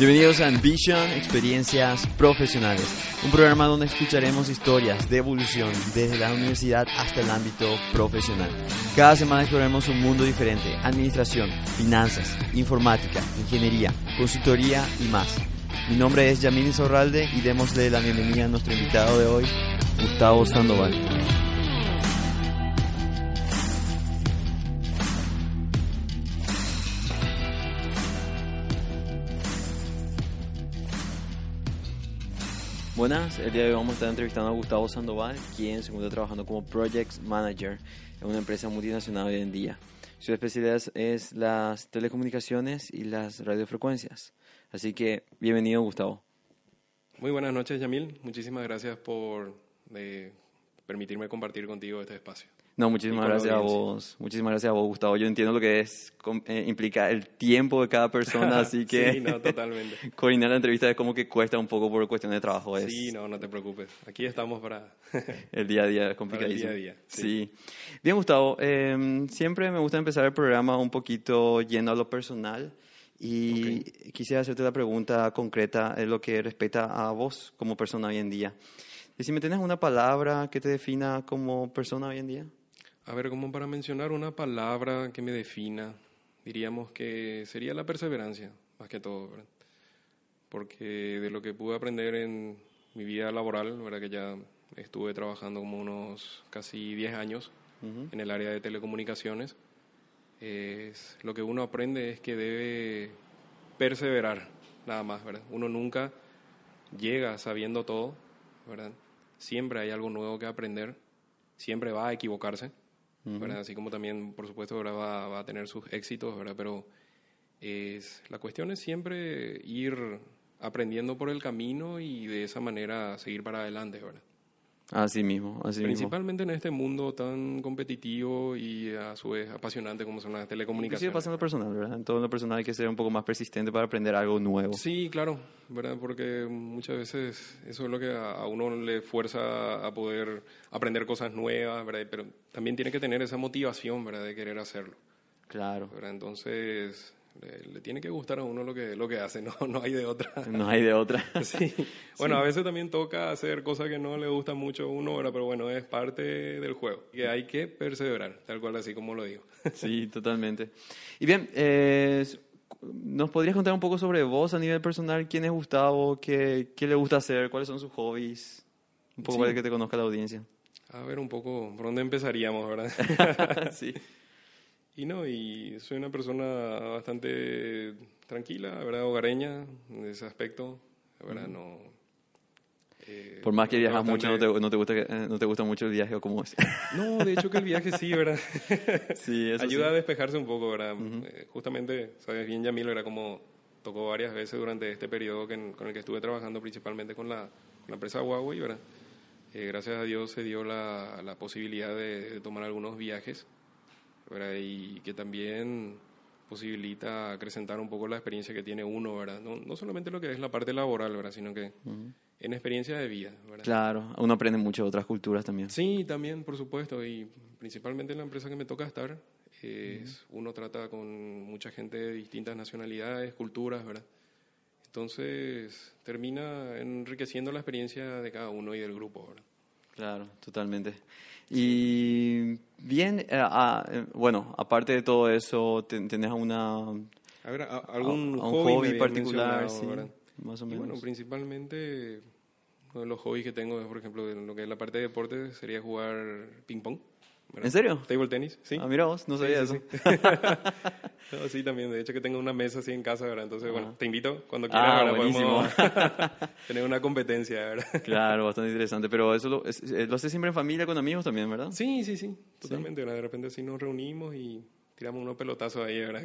Bienvenidos a Ambition, Experiencias Profesionales, un programa donde escucharemos historias de evolución desde la universidad hasta el ámbito profesional. Cada semana exploraremos un mundo diferente, administración, finanzas, informática, ingeniería, consultoría y más. Mi nombre es Yamini Zorralde y démosle la bienvenida a nuestro invitado de hoy, Gustavo Sandoval. Buenas, el día de hoy vamos a estar entrevistando a Gustavo Sandoval, quien se encuentra trabajando como Project Manager en una empresa multinacional hoy en día. Su especialidad es las telecomunicaciones y las radiofrecuencias. Así que, bienvenido Gustavo. Muy buenas noches, Yamil. Muchísimas gracias por eh, permitirme compartir contigo este espacio. No, muchísimas gracias a vos. Muchísimas gracias a vos, Gustavo. Yo entiendo lo que es eh, implica el tiempo de cada persona, así que sí, no, totalmente. coordinar la entrevista es como que cuesta un poco por cuestión de trabajo. Es sí, no, no te preocupes. Aquí estamos para el día a día, es complicadísimo. el día a día. Sí. Bien, Gustavo. Em, siempre me gusta empezar el programa un poquito yendo a lo personal. Y quisiera hacerte la pregunta concreta en lo que respecta a vos como persona hoy en día. Y si me tienes una palabra que te defina como persona hoy en día. A ver, como para mencionar una palabra que me defina, diríamos que sería la perseverancia, más que todo, ¿verdad? Porque de lo que pude aprender en mi vida laboral, ¿verdad? Que ya estuve trabajando como unos casi 10 años en el área de telecomunicaciones, es, lo que uno aprende es que debe perseverar, nada más, ¿verdad? Uno nunca llega sabiendo todo, ¿verdad? Siempre hay algo nuevo que aprender, siempre va a equivocarse Así como también, por supuesto, va, va, a tener sus éxitos, ¿verdad? Pero es, la cuestión es siempre ir aprendiendo por el camino y de esa manera seguir para adelante, ¿verdad? Así mismo, así Principalmente en este mundo tan competitivo y a su vez apasionante como son las telecomunicaciones. Sigue pasando personal, ¿verdad? En todo lo personal hay que ser un poco más persistente para aprender algo nuevo. Sí, claro, ¿verdad? Porque muchas veces eso es lo que a uno le fuerza a poder aprender cosas nuevas, ¿verdad? Pero también tiene que tener esa motivación, ¿verdad? De querer hacerlo. Claro. ¿verdad? Entonces, le, tiene que gustar a uno lo que, lo que hace, no, no hay de otra. No hay de otra. sí. Bueno, a veces también toca hacer cosas que no le gustan mucho a uno, pero bueno, es parte del juego. Que hay que perseverar, tal cual así como lo digo. sí, totalmente. Y bien, eh, ¿nos podrías contar un poco sobre vos a nivel personal? ¿Quién es Gustavo? ¿Qué, qué le gusta hacer? ¿Cuáles son sus hobbies? Un poco para que te conozca la audiencia. A ver, un poco, ¿por dónde empezaríamos, verdad? sí. Y no, y soy una persona bastante tranquila, ¿verdad? Hogareña en ese aspecto, ¿verdad? No, eh, Por más que viajas mucho, no te, no te, gusta, no te gusta mucho el viaje o cómo es. No, de hecho que el viaje sí, ¿verdad? sí, eso Ayuda a despejarse un poco, ¿verdad? Eh, justamente, sabes bien, Yamil, era como tocó varias veces durante este periodo con el que estuve trabajando principalmente con la, la empresa Huawei, ¿verdad? Eh, gracias a Dios se dio la, la posibilidad de tomar algunos viajes y que también posibilita acrecentar un poco la experiencia que tiene uno, ¿verdad? No, no solamente lo que es la parte laboral, ¿verdad? Sino que en experiencia de vida, ¿verdad? Claro, uno aprende mucho de otras culturas también. Sí, también, por supuesto, y principalmente en la empresa que me toca estar, es, uno trata con mucha gente de distintas nacionalidades, culturas, ¿verdad? Entonces termina enriqueciendo la experiencia de cada uno y del grupo, ¿verdad? Claro, totalmente. Y bien, eh, ah, eh, bueno, aparte de todo eso, ¿tenés una, a ver, algún hobby, particular? Sí, más o menos. bueno, principalmente uno de los hobbies que tengo, por ejemplo, en lo que es la parte de deporte, sería jugar ping-pong. ¿En serio? Table tenis, sí. Ah, mira vos, no sabía eso. Sí. también. De hecho, que tengo una mesa así en casa, ¿verdad? Entonces, bueno, te invito cuando quieras. Ah, buenísimo. tener una competencia, ¿verdad? Claro, bastante interesante. Pero eso lo, eh, lo haces siempre en familia, con amigos también, ¿verdad? Sí, sí, sí. Totalmente. De repente así nos reunimos y tiramos unos pelotazos ahí, ¿verdad?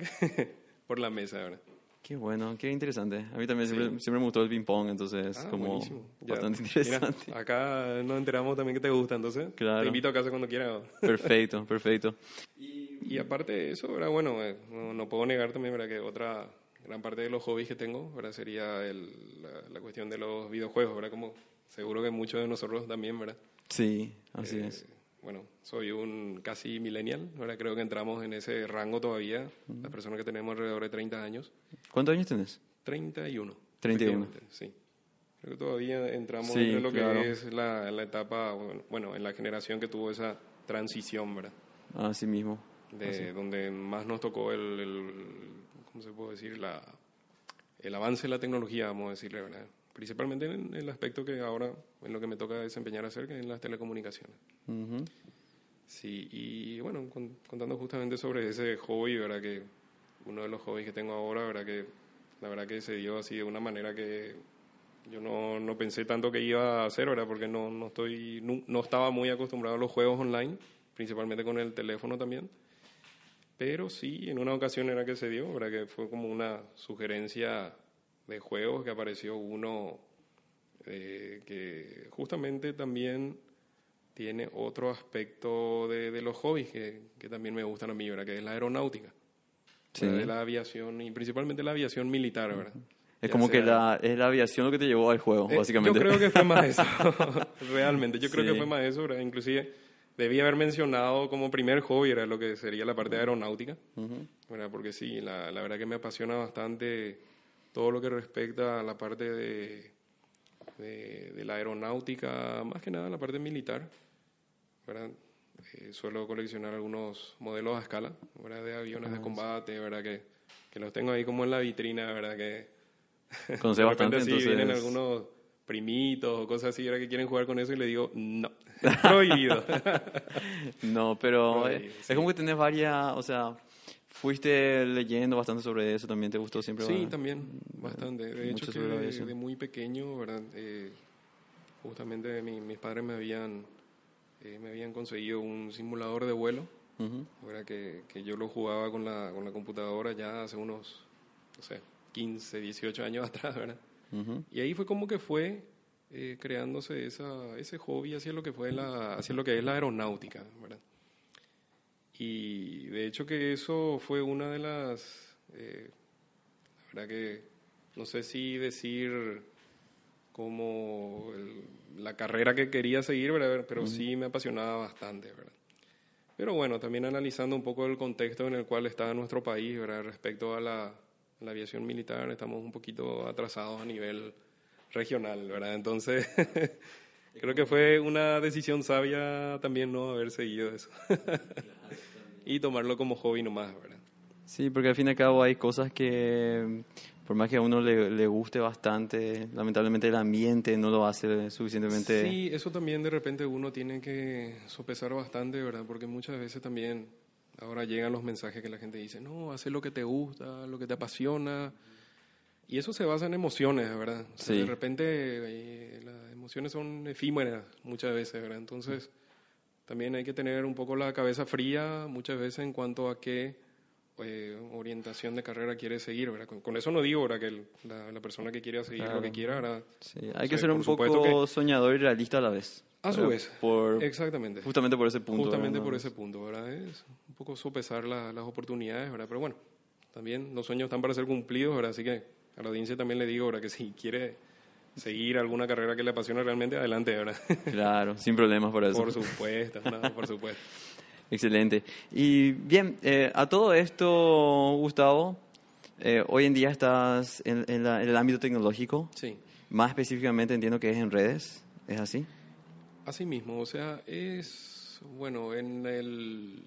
Por la mesa, ¿verdad? Qué bueno, qué interesante. A mí también siempre, siempre, me gustó el ping-pong, entonces ah, como bastante interesante. acá nos enteramos también que te gusta, entonces claro. te invito a casa cuando quieras. Perfecto, perfecto. Y, y aparte de eso, ¿verdad? bueno, eh, no, puedo negar también ¿verdad? que otra gran parte de los hobbies que tengo ¿verdad? sería el, la, cuestión de los videojuegos, ¿verdad? Como seguro que muchos de nosotros también, ¿verdad? Sí, así eh, es bueno, soy un casi millennial, ahora creo que entramos en ese rango todavía, las personas que tenemos alrededor de 30 años. ¿Cuántos años tienes? 31. 31. efectivamente, Sí. Creo que todavía entramos Sí, en lo claro. que es la, la etapa, bueno, en la generación que tuvo esa transición, ¿verdad? Así mismo. De donde más nos tocó el, el- ¿cómo se puede decir? La, el avance de la tecnología, vamos a decirle, ¿verdad? Principalmente en el aspecto que ahora, en lo que me toca desempeñar hacer, que es las telecomunicaciones. Ujú. Sí, y bueno, con- contando justamente sobre ese hobby, ¿verdad? Que uno de los hobbies que tengo ahora, ¿verdad? Que la verdad que se dio así de una manera que yo no, no pensé tanto que iba a hacer, ¿verdad? Porque no, no, estoy, no, no estaba muy acostumbrado a los juegos online, principalmente con el teléfono también. Pero sí, en una ocasión era que se dio, ¿verdad? Que fue como una sugerencia de juegos que apareció uno eh, que justamente también tiene otro aspecto de, de los hobbies que, que también me gustan a mí, ¿verdad? Que es la aeronáutica. Sí. De la aviación y principalmente la aviación militar, ¿verdad? Es Ya como que sea- la, es la aviación lo que te llevó al juego, eh, básicamente. Yo creo que fue más eso, realmente. Yo creo Sí. que fue más eso, ¿verdad? Inclusive debí haber mencionado como primer hobby era lo que sería la parte de aeronáutica, Ujú. ¿verdad? Porque sí, la, la verdad que me apasiona bastante todo lo que respecta a la parte de, de, de la aeronáutica, más que nada la parte militar, ¿verdad? Eh, suelo coleccionar algunos modelos a escala, ¿verdad? De aviones Ah, de combate, ¿verdad? Que, que los tengo ahí como en la vitrina, ¿verdad? Que de bastante, sí entonces... vienen algunos primitos o cosas así, ¿verdad? Que quieren jugar con eso y le digo, no, prohibido. No, pero ahí, es sí. como que tenés varias, o sea, fuiste leyendo bastante sobre eso, también te gustó siempre. Sí, ¿verdad? también, bastante. De Mucho hecho, que de, de muy pequeño, ¿verdad? Eh, justamente mi- mis padres me habían, eh, me habían conseguido un simulador de vuelo, Ujú. ¿verdad? Que, que yo lo jugaba con la, con la computadora ya hace unos, no sé, 15, 18 años atrás, ¿verdad? Ujú. Y ahí fue como que fue eh, creándose esa, ese hobby hacia lo que fue la, hacia lo que es la aeronáutica, ¿verdad? Y de hecho que eso fue una de las, eh, la verdad que no sé si decir como el- la carrera que quería seguir, ¿verdad? pero sí me apasionaba bastante, ¿verdad? Pero bueno, también analizando un poco el contexto en el cual está nuestro país, ¿verdad? Respecto a la, la aviación militar, estamos un poquito atrasados a nivel regional, ¿verdad? Entonces, creo que fue una decisión sabia también no haber seguido eso. Y tomarlo como hobby nomás, ¿verdad? Sí, porque al fin y al cabo hay cosas que, por más que a uno le, le guste bastante, lamentablemente el ambiente no lo hace suficientemente... Sí, eso también de repente uno tiene que sopesar bastante, ¿verdad? Porque muchas veces también ahora llegan los mensajes que la gente dice, no, haz lo que te gusta, lo que te apasiona. Y eso se basa en emociones, ¿verdad? O sea, Sí. De repente eh, las emociones son efímeras muchas veces, ¿verdad? Entonces también hay que tener un poco la cabeza fría muchas veces en cuanto a qué eh, orientación de carrera quiere seguir. Con, con eso no digo, ¿verdad? Que el- la, la persona que quiera seguir Claro. lo que quiera. Sí, hay O que sea, ser un poco soñador y realista a la vez. A su vez. Por, Exactamente. justamente por ese punto. Justamente ¿verdad? por ese punto, ¿verdad? Es un poco sopesar la- las oportunidades, ¿verdad? Pero bueno, también los sueños están para ser cumplidos, ¿verdad? Así que a la audiencia también le digo, ¿verdad? Que si quiere seguir alguna carrera que le apasiona realmente, adelante, ¿verdad? Claro, sin problemas por eso. por supuesto, no, por supuesto. Excelente. Y bien, eh, a todo esto, Gustavo, eh, hoy en día estás en, en la- en el ámbito tecnológico, Sí. más específicamente entiendo que es en redes, ¿es así? Así mismo, o sea, es, bueno, en el,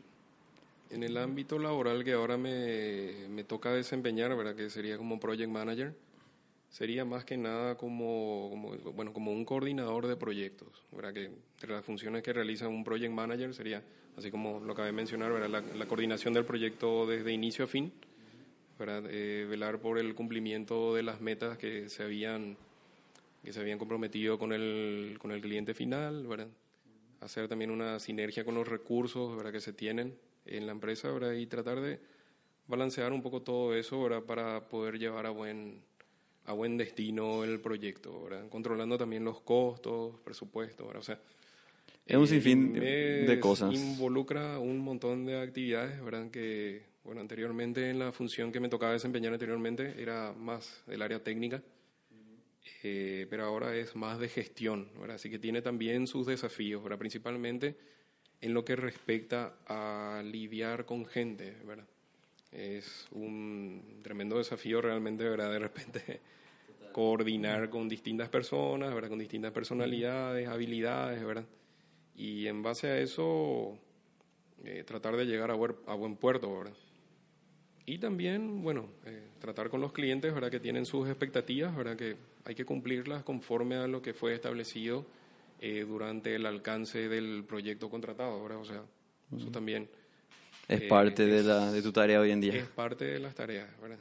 en el ámbito laboral que ahora me, me toca desempeñar, ¿verdad? Que sería como project manager, sería más que nada como, como, bueno, como un coordinador de proyectos, ¿verdad? Que entre las funciones que realiza un project manager sería, así como lo acabé de mencionar, ¿verdad? La, la coordinación del proyecto desde inicio a fin, ¿verdad? Eh, velar por el cumplimiento de las metas que se habían que se habían comprometido con el, con el cliente final, ¿verdad? Hacer también una sinergia con los recursos, ¿verdad? Que se tienen en la empresa, ¿verdad? Y tratar de balancear un poco todo eso, ¿verdad? Para poder llevar a buen, a buen destino el proyecto, ¿verdad? Controlando también los costos, presupuesto, ¿verdad? O sea, Es un eh, sinfín de- cosas. Involucra un montón de actividades, ¿verdad? Que, bueno, anteriormente en la función que me tocaba desempeñar anteriormente era más del área técnica, eh, pero ahora es más de gestión, ¿verdad? Así que tiene también sus desafíos, ¿verdad? Principalmente en lo que respecta a lidiar con gente, ¿verdad? Es un tremendo desafío realmente, ¿verdad? De repente coordinar con distintas personas, ¿verdad? Con distintas personalidades, habilidades, ¿verdad? Y en base a eso, eh, tratar de llegar a, a, buen puerto, ¿verdad? Y también, bueno, eh, tratar con los clientes, ¿verdad? Que tienen sus expectativas, ¿verdad? Que hay que cumplirlas conforme a lo que fue establecido eh, durante el alcance del proyecto contratado, ¿verdad? O sea, eso también... Es parte de, la, de tu tarea hoy en día. Es parte de las tareas, ¿verdad?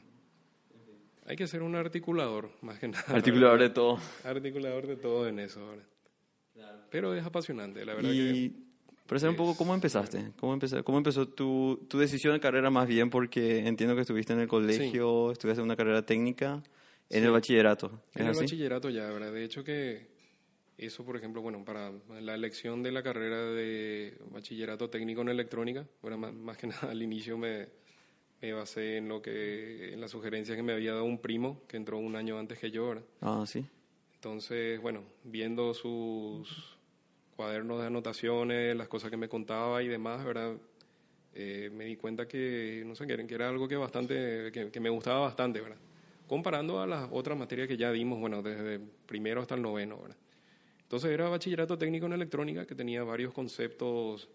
Hay que ser un articulador, más que nada. Articulador de todo. Articulador de todo en eso, ¿verdad? Claro. Pero es apasionante, la verdad y... que... Pero un poco cómo empezaste, cómo, empezó, cómo empezó tu, tu, decisión de carrera más bien, porque entiendo que estuviste en el colegio, estuviste en una carrera técnica, en el bachillerato. en el bachillerato ya, ¿verdad? De hecho que eso, por ejemplo, bueno, para la elección de la carrera de bachillerato técnico en electrónica, bueno, más, más que nada al inicio me, me basé en lo que en las sugerencias que me había dado un primo que entró un año antes que yo, ¿verdad? Ah, sí. Entonces, bueno, viendo sus cuadernos de anotaciones, las cosas que me contaba y demás, ¿verdad? Eh, me di cuenta que, no sé, que era algo que bastante, que, me gustaba bastante, ¿verdad? Comparando a las otras materias que ya dimos, bueno, desde primero hasta el noveno, ¿verdad? Entonces era bachillerato técnico en electrónica que tenía varios conceptos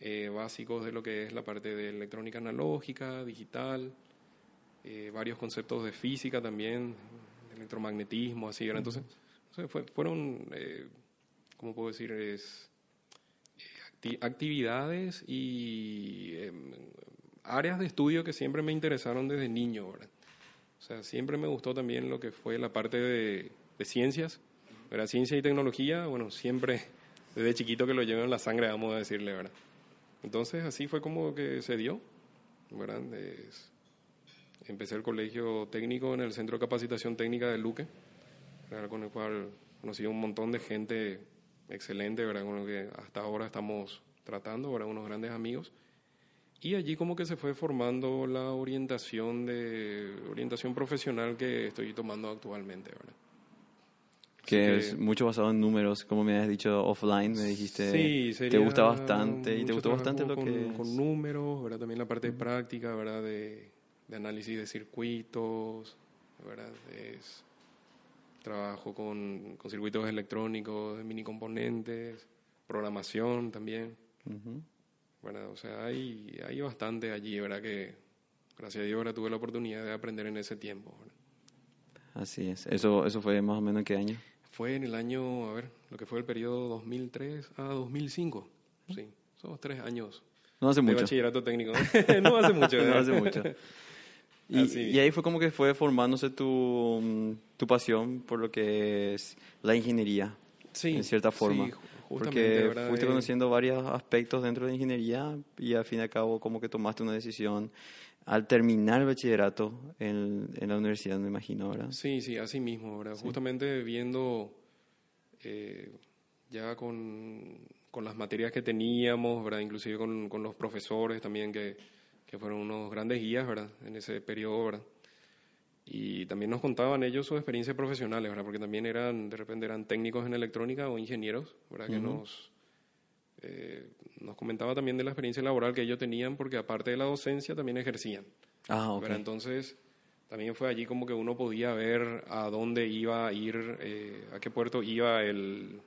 eh, básicos de lo que es la parte de electrónica analógica, digital, eh, varios conceptos de física también, electromagnetismo, así, ¿verdad? Entonces, fueron ¿cómo puedo decir? Es, eh, actividades y em, áreas de estudio que siempre me interesaron desde niño, ¿verdad? O sea, siempre me gustó también lo que fue la parte de, ciencias, ¿verdad? Ciencia y tecnología, bueno, siempre desde chiquito que lo llevo en la sangre, vamos a decirle, ¿verdad? Entonces, así fue como que se dio, ¿verdad? empecé el colegio técnico en el Centro de Capacitación Técnica de Luque, con el cual conocí a un montón de gente excelente, ¿verdad? Con lo que hasta ahora estamos tratando, ¿verdad? Unos grandes amigos. Y allí como que se fue formando la orientación de orientación profesional que estoy tomando actualmente, ¿verdad? Que, es mucho basado en números, como me has dicho offline, me dijiste, sí, te gusta bastante y te gustó bastante lo que con números, ¿verdad? También la parte de práctica, ¿verdad? De, de análisis de circuitos, ¿verdad? Es, Trabajo con, con circuitos electrónicos, mini componentes, programación también. O sea, hay, hay bastante allí, ¿verdad? Que gracias a Dios ahora tuve la oportunidad de aprender en ese tiempo. Así es. ¿Eso, ¿Eso fue más o menos en qué año? Fue en el año, a ver, lo que fue el periodo 2003 a 2005. Sí, son tres años. No hace mucho. De bachillerato técnico. no hace mucho. no hace mucho. Y, ahí fue como que fue formándose tu, tu, pasión por lo que es la ingeniería, sí, en cierta forma. Sí, porque fuiste conociendo varios aspectos dentro de la ingeniería y al fin y al cabo como que tomaste una decisión al terminar el bachillerato en, en la universidad, me imagino, ¿verdad? Sí, sí, así mismo, ¿verdad? Justamente viendo eh, ya con, con, las materias que teníamos, ¿verdad? Inclusive con, con los profesores también que que fueron unos grandes guías, ¿verdad? En ese periodo, ¿verdad? Y también nos contaban ellos sus experiencias profesionales, ¿verdad? Porque también eran, de repente eran técnicos en electrónica o ingenieros, ¿verdad? Que nos, eh, nos comentaba también de la experiencia laboral que ellos tenían, porque aparte de la docencia también ejercían. Ah, ok. Entonces, también fue allí como que uno podía ver a dónde iba a ir, eh, a qué puerto iba el,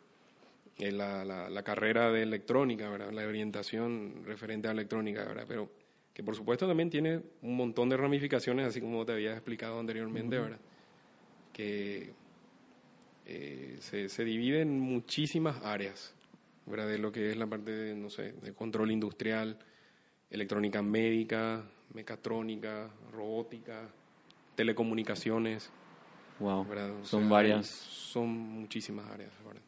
la, la, la, carrera de electrónica, ¿verdad? La orientación referente a electrónica, ¿verdad? Pero que por supuesto también tiene un montón de ramificaciones, así como te había explicado anteriormente, ¿verdad? Que eh, se, se, divide en muchísimas áreas, ¿verdad? De lo que es la parte de, no sé, de control industrial, electrónica médica, mecatrónica, robótica, telecomunicaciones. Wow, son varias. son muchísimas áreas, ¿verdad?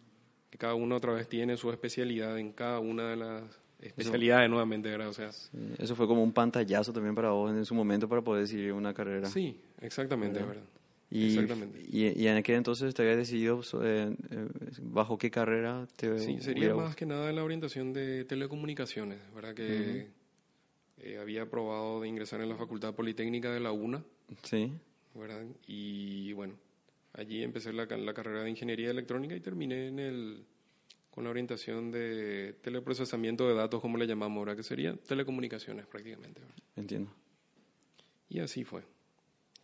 Que cada uno otra vez tiene su especialidad en cada una de las especialidades nuevamente, ¿verdad? O sea, eso fue como un pantallazo también para vos en su momento para poder decidir una carrera. Sí, exactamente, ¿verdad? Y, exactamente. Y, en aquel entonces te habías decidido eh, eh, bajo qué carrera te Sí, sería más que nada la orientación de telecomunicaciones, ¿verdad? Que eh, había aprobado de ingresar en la Facultad Politécnica de la UNA. Sí. ¿Verdad? Y bueno, allí empecé la, la carrera de Ingeniería Electrónica y terminé en el con la orientación de teleprocesamiento de datos, como le llamamos ahora, que sería telecomunicaciones prácticamente. Entiendo. Y así fue.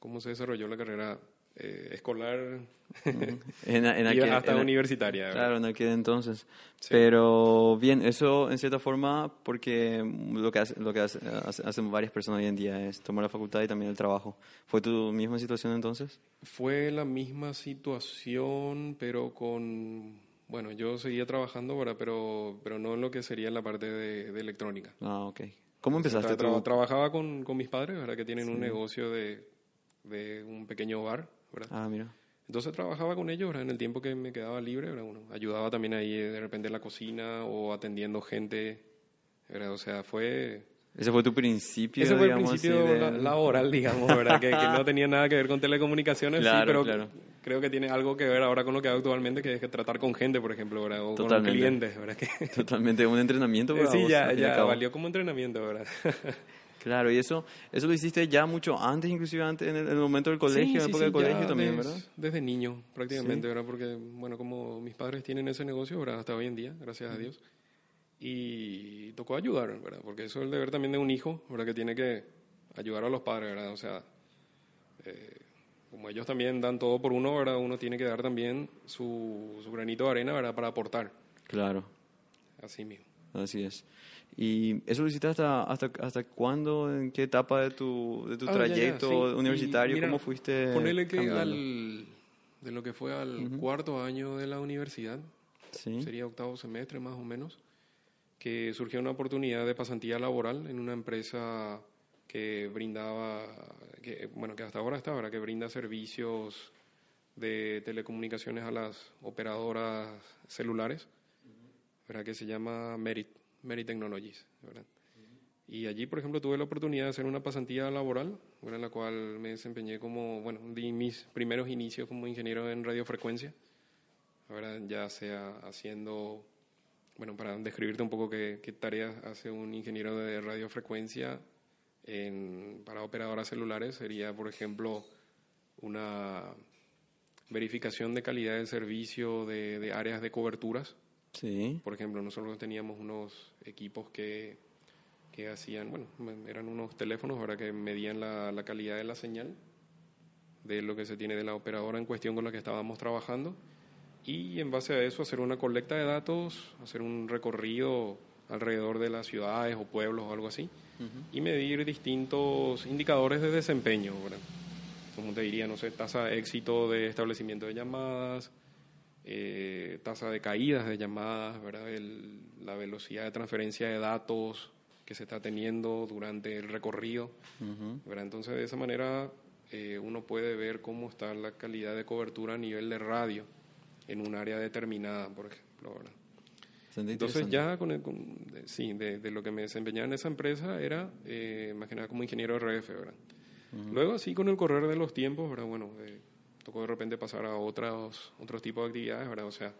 Cómo se desarrolló la carrera eh, escolar En, en aquel- hasta en- universitaria. Claro, en aquel entonces. Sí. Pero bien, eso en cierta forma, porque lo que, hace- lo que hace- hace- hacen varias personas hoy en día es tomar la facultad y también el trabajo. ¿Fue tu misma situación entonces? Fue la misma situación, pero con... Bueno, yo seguía trabajando, ¿verdad? Pero, pero no en lo que sería la parte de, de electrónica. Ah, ok. ¿Cómo empezaste Tra- tra- trabajaba con, con mis padres, ¿verdad? Que tienen un negocio de, de un pequeño bar, ¿verdad? Ah, mira. Entonces trabajaba con ellos, ¿verdad? En el tiempo que me quedaba libre, ¿verdad? Bueno, ayudaba también ahí eh, de repente en la cocina o atendiendo gente, ¿verdad? O sea, fue... Ese fue tu principio, Ese fue el principio de- la- laboral, digamos, ¿verdad? Que, que no tenía nada que ver con telecomunicaciones, Claro, sí, pero claro. creo que tiene algo que ver ahora con lo que hago actualmente, que es que tratar con gente, por ejemplo, ¿verdad? O Totalmente. con clientes, ¿verdad? Que, Totalmente, un entrenamiento para sí, ya, ya valió como entrenamiento, ¿verdad? Claro, y eso eso lo hiciste ya mucho antes, inclusive antes, en el, en el momento del colegio, en la época del colegio también, des- ¿verdad? Desde niño, prácticamente. ¿verdad? Porque, bueno, como mis padres tienen ese negocio, ¿verdad? Hasta hoy en día, gracias a Dios. Y tocó ayudar, ¿verdad? Porque eso es el deber también de un hijo, ¿verdad? Que tiene que ayudar a los padres, ¿verdad? O sea, eh, como ellos también dan todo por uno, ¿verdad? Uno tiene que dar también su, su granito de arena, ¿verdad? Para aportar, Claro, así mismo. así es. ¿Y eso lo hiciste hasta, hasta, hasta cuándo? ¿En qué etapa de tu, de tu Ah, ya, ya, trayecto sí. universitario? Mira, ¿Cómo fuiste Ponele que al, de lo que fue al cuarto año de la universidad, Sí, sería octavo semestre más o menos, que surgió una oportunidad de pasantía laboral en una empresa que brindaba, que, bueno, que hasta ahora está, ¿verdad? que brinda servicios de telecomunicaciones a las operadoras celulares, ¿verdad? que se llama Merit, Merit Technologies. ¿verdad? Y allí, por ejemplo, tuve la oportunidad de hacer una pasantía laboral, ¿verdad? en la cual me desempeñé como, bueno, di mis primeros inicios como ingeniero en radiofrecuencia, ¿verdad? ya sea haciendo, bueno, para describirte un poco qué, qué tareas hace un ingeniero de radiofrecuencia en, para operadoras celulares, sería, por ejemplo, una verificación de calidad del servicio de, de áreas de coberturas. Sí, Por ejemplo, nosotros teníamos unos equipos que, que hacían, bueno, eran unos teléfonos ¿verdad? que medían la, la calidad de la señal de lo que se tiene de la operadora en cuestión con la que estábamos trabajando y en base a eso hacer una colecta de datos, hacer un recorrido alrededor de las ciudades o pueblos o algo así y medir distintos indicadores de desempeño, ¿verdad? Como te diría, no sé, tasa de éxito de establecimiento de llamadas, eh, tasa de caídas de llamadas, ¿verdad? El- la velocidad de transferencia de datos que se está teniendo durante el recorrido. ujú, ¿verdad? Entonces, de esa manera, eh, uno puede ver cómo está la calidad de cobertura a nivel de radio en un área determinada, por ejemplo. ¿verdad? Entonces, ya con, el- con- de- sí, de, de lo que me desempeñaba en esa empresa era, eh, más que nada, como ingeniero RF, ¿verdad? Luego, así con el correr de los tiempos, ¿verdad? Bueno, eh, tocó de repente pasar a otros, otros tipos de actividades, ¿verdad? O sea,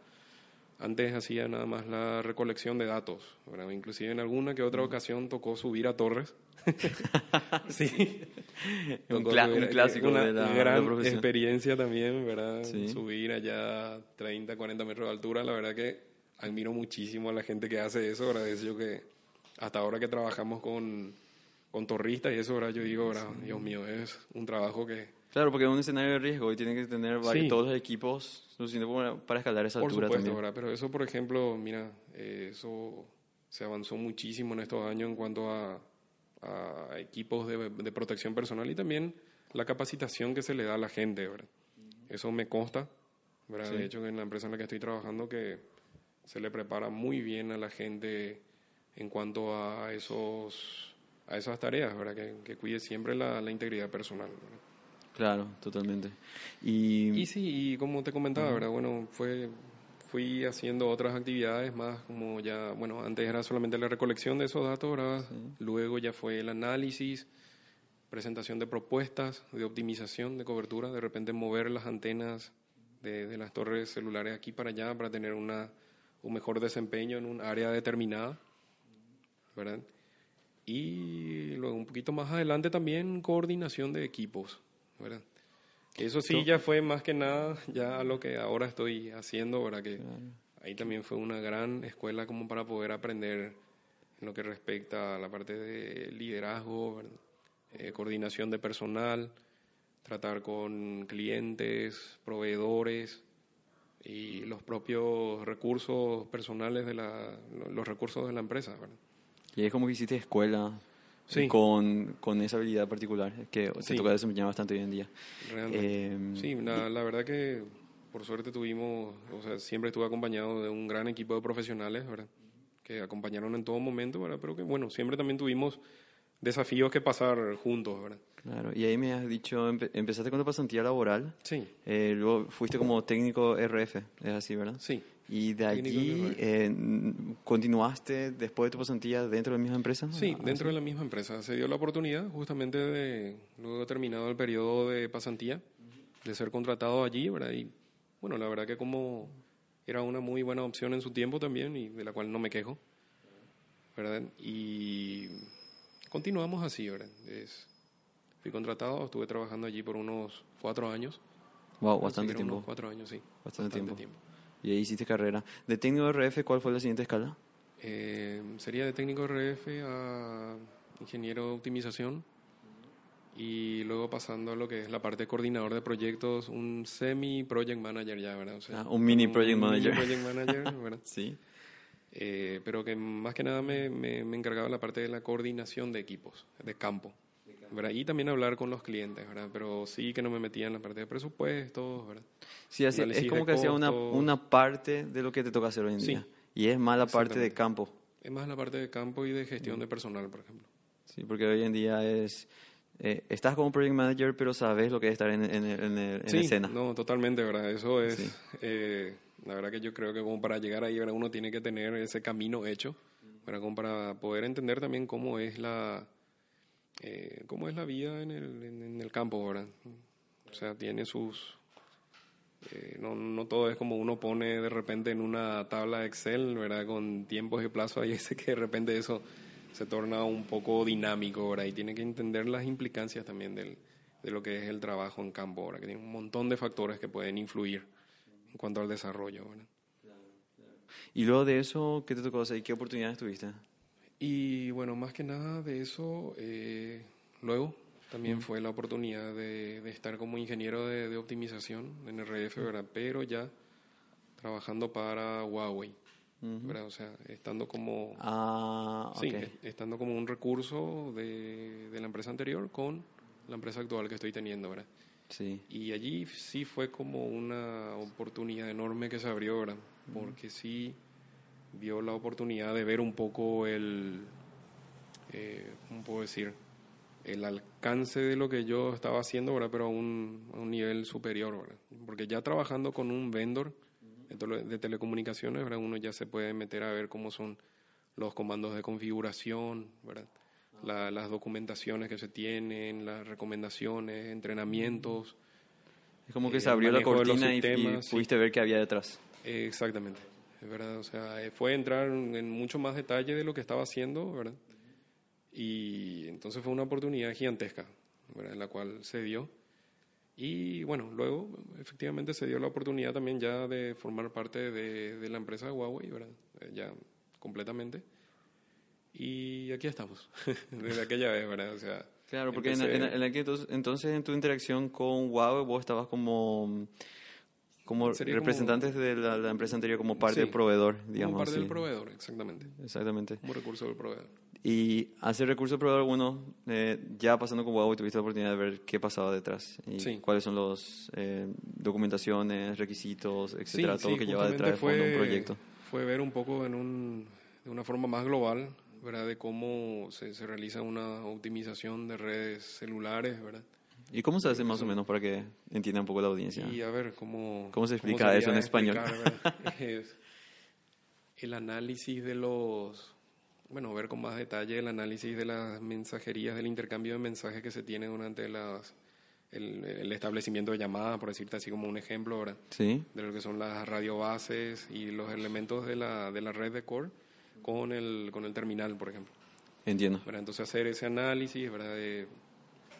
antes hacía nada más la recolección de datos, ¿verdad? Inclusive en alguna que otra ocasión tocó subir a torres. sí. Un, cla- subir un a- clásico una de la, gran experiencia también, ¿verdad? Sí. Subir allá 30, 40 metros de altura, la verdad que admiro muchísimo a la gente que hace eso, ¿verdad? Es yo que hasta ahora que trabajamos con, con torristas y eso, ¿verdad? Yo digo, ¿verdad? Dios mío, es un trabajo que Claro, porque es un escenario de riesgo y tiene que tener varios, Sí. todos los equipos suficientes para, para escalar esa Por altura supuesto, también. ¿verdad? Pero eso, por ejemplo, mira, eh, eso se avanzó muchísimo en estos años en cuanto a, a equipos de, de protección personal y también la capacitación que se le da a la gente, ¿verdad? Eso me consta, ¿verdad? De hecho, en la empresa en la que estoy trabajando que se le prepara muy bien a la gente en cuanto a esos a esas tareas, ¿verdad? Que, que cuide siempre la, la integridad personal, ¿verdad? Claro, totalmente. Y, Y sí, y como te comentaba, ¿verdad? Bueno, fue, fui haciendo otras actividades más como ya, bueno, antes era solamente la recolección de esos datos, ¿verdad? Luego ya fue el análisis, presentación de propuestas de optimización de cobertura, de repente mover las antenas de, de las torres celulares aquí para allá para tener una, un mejor desempeño en un área determinada, ¿verdad? Y luego un poquito más adelante también coordinación de equipos, ¿verdad? Eso sí ya fue más que nada ya lo que ahora estoy haciendo, ¿verdad? Que ahí también fue una gran escuela como para poder aprender en lo que respecta a la parte de liderazgo. Eh, coordinación de personal, tratar con clientes, proveedores y los propios recursos personales de la, los recursos de la empresa. ¿verdad? Y es como que hiciste escuela Sí. con, con esa habilidad particular que te Sí. toca desempeñar bastante hoy en día. Em, sí, la, la verdad que por suerte tuvimos, o sea, siempre estuve acompañado de un gran equipo de profesionales, ¿verdad? Que acompañaron en todo momento, ¿verdad? Pero que, bueno, siempre también tuvimos desafíos que pasar juntos, ¿verdad? Claro, y ahí me has dicho, empe- empezaste con tu pasantía laboral, Sí, eh, luego fuiste como técnico RF, es así, ¿verdad? sí. Y de allí eh, continuaste después de tu pasantía dentro de la misma empresa. Sí, Ah, dentro de la misma empresa. Se dio la oportunidad justamente de, luego terminado el periodo de pasantía, de ser contratado allí, ¿verdad? Y bueno, la verdad que como era una muy buena opción en su tiempo también y de la cual no me quejo, ¿verdad? Y continuamos así, ¿verdad? Es, fui contratado, estuve trabajando allí por unos cuatro años. Wow, bastante unos tiempo. cuatro años, sí. Bastante tiempo. Y ahí hiciste carrera. De técnico RF, ¿cuál fue la siguiente escala? Eh, sería de técnico RF a ingeniero de optimización y luego pasando a lo que es la parte de coordinador de proyectos, un semi-project manager ya, ¿verdad? O sea, Ah, un mini project mini manager. project manager, ¿verdad? Sí. Eh, pero que más que nada me, me, me encargaba de la parte de la coordinación de equipos, de campo. ¿Verdad? Y también hablar con los clientes, ¿verdad? Pero sí que no me metía en la parte de presupuestos, ¿verdad? Sí, así- es como que hacía una, una parte de lo que te toca hacer hoy en Sí. día. Y es más la parte de campo. Es más la parte de campo y de Mm. gestión de personal, por ejemplo. Sí, porque hoy en día es... eh, estás como project manager, pero sabes lo que es estar en, en, en, en sí, escena. no, totalmente, ¿verdad? Eso es, Sí. eh, la verdad que yo creo que como para llegar ahí, ¿verdad? Uno tiene que tener ese camino hecho, ¿verdad? Como para poder entender también cómo es la, eh, cómo es la vida en el, en, en el campo, ¿verdad? O sea, tiene sus... eh, no, no todo es como uno pone de repente en una tabla de Excel, ¿verdad? Con tiempos y plazos, hay ese que de repente eso se torna un poco dinámico, ¿verdad? Y tiene que entender las implicancias también del, de lo que es el trabajo en campo, ¿verdad? Que tiene un montón de factores que pueden influir en cuanto al desarrollo, ¿verdad? Y luego de eso, ¿qué te tocó hacer qué oportunidades tuviste? Y bueno, más que nada de eso, eh, luego también fue la oportunidad de, de estar como ingeniero de, de optimización en RF, ¿verdad? Pero ya trabajando para Huawei, ¿verdad? O sea, estando como, Ah, ok. sí, estando como un recurso de, de la empresa anterior con la empresa actual que estoy teniendo, ¿verdad? Sí. Y allí sí fue como una oportunidad enorme que se abrió, ¿verdad? Porque sí dio la oportunidad de ver un poco el, eh, ¿cómo puedo decir? El alcance de lo que yo estaba haciendo, ¿verdad? Pero a un, a un nivel superior, ¿verdad? Porque ya trabajando con un vendor de, tele- de telecomunicaciones, ¿verdad? Uno ya se puede meter a ver cómo son los comandos de configuración, ¿verdad? La- las documentaciones que se tienen, las recomendaciones, entrenamientos. Es como que Eh, se abrió la cortina y, y sistemas, sí. pudiste ver qué había detrás. Eh, exactamente, verdad. O sea, eh, fue entrar en mucho más detalle de lo que estaba haciendo, ¿verdad? Y entonces fue una oportunidad gigantesca, ¿verdad? En la cual se dio. Y bueno, luego efectivamente se dio la oportunidad también ya de formar parte de, de la empresa de Huawei, ¿verdad? Eh, ya completamente. Y aquí estamos, desde aquella vez, ¿verdad? O sea, Claro, porque en, empecé- en- en aquel entonces, entonces en tu interacción con Huawei vos estabas como, como Sería como- representantes de la, la empresa anterior, como parte Sí, del proveedor, digamos como parte así. del proveedor, exactamente. Exactamente. Como recurso del proveedor. Y hacer recurso proveedor uno, eh, ya pasando con Huawei tuviste la oportunidad de ver qué pasaba detrás y Sí. cuáles son los eh, documentaciones, requisitos, etcétera, todo lo que lleva detrás de fondo un fue- proyecto. Fue ver un poco en un, de una forma más global, ¿verdad? De cómo se, se realiza una optimización de redes celulares, ¿verdad? ¿Y cómo se hace más o menos para que entienda un poco la audiencia? Y a ver cómo... ¿Cómo se explica sería eso en español? Es el análisis de los... Bueno, ver con más detalle el análisis de las mensajerías, del intercambio de mensajes que se tiene durante las, el, el establecimiento de llamadas, por decirte así como un ejemplo, ¿verdad? Sí, de lo que son las radiobases y los elementos de la, de la red de core con el, con el terminal, por ejemplo. entiendo. ¿verdad? Entonces hacer ese análisis, ¿verdad? De,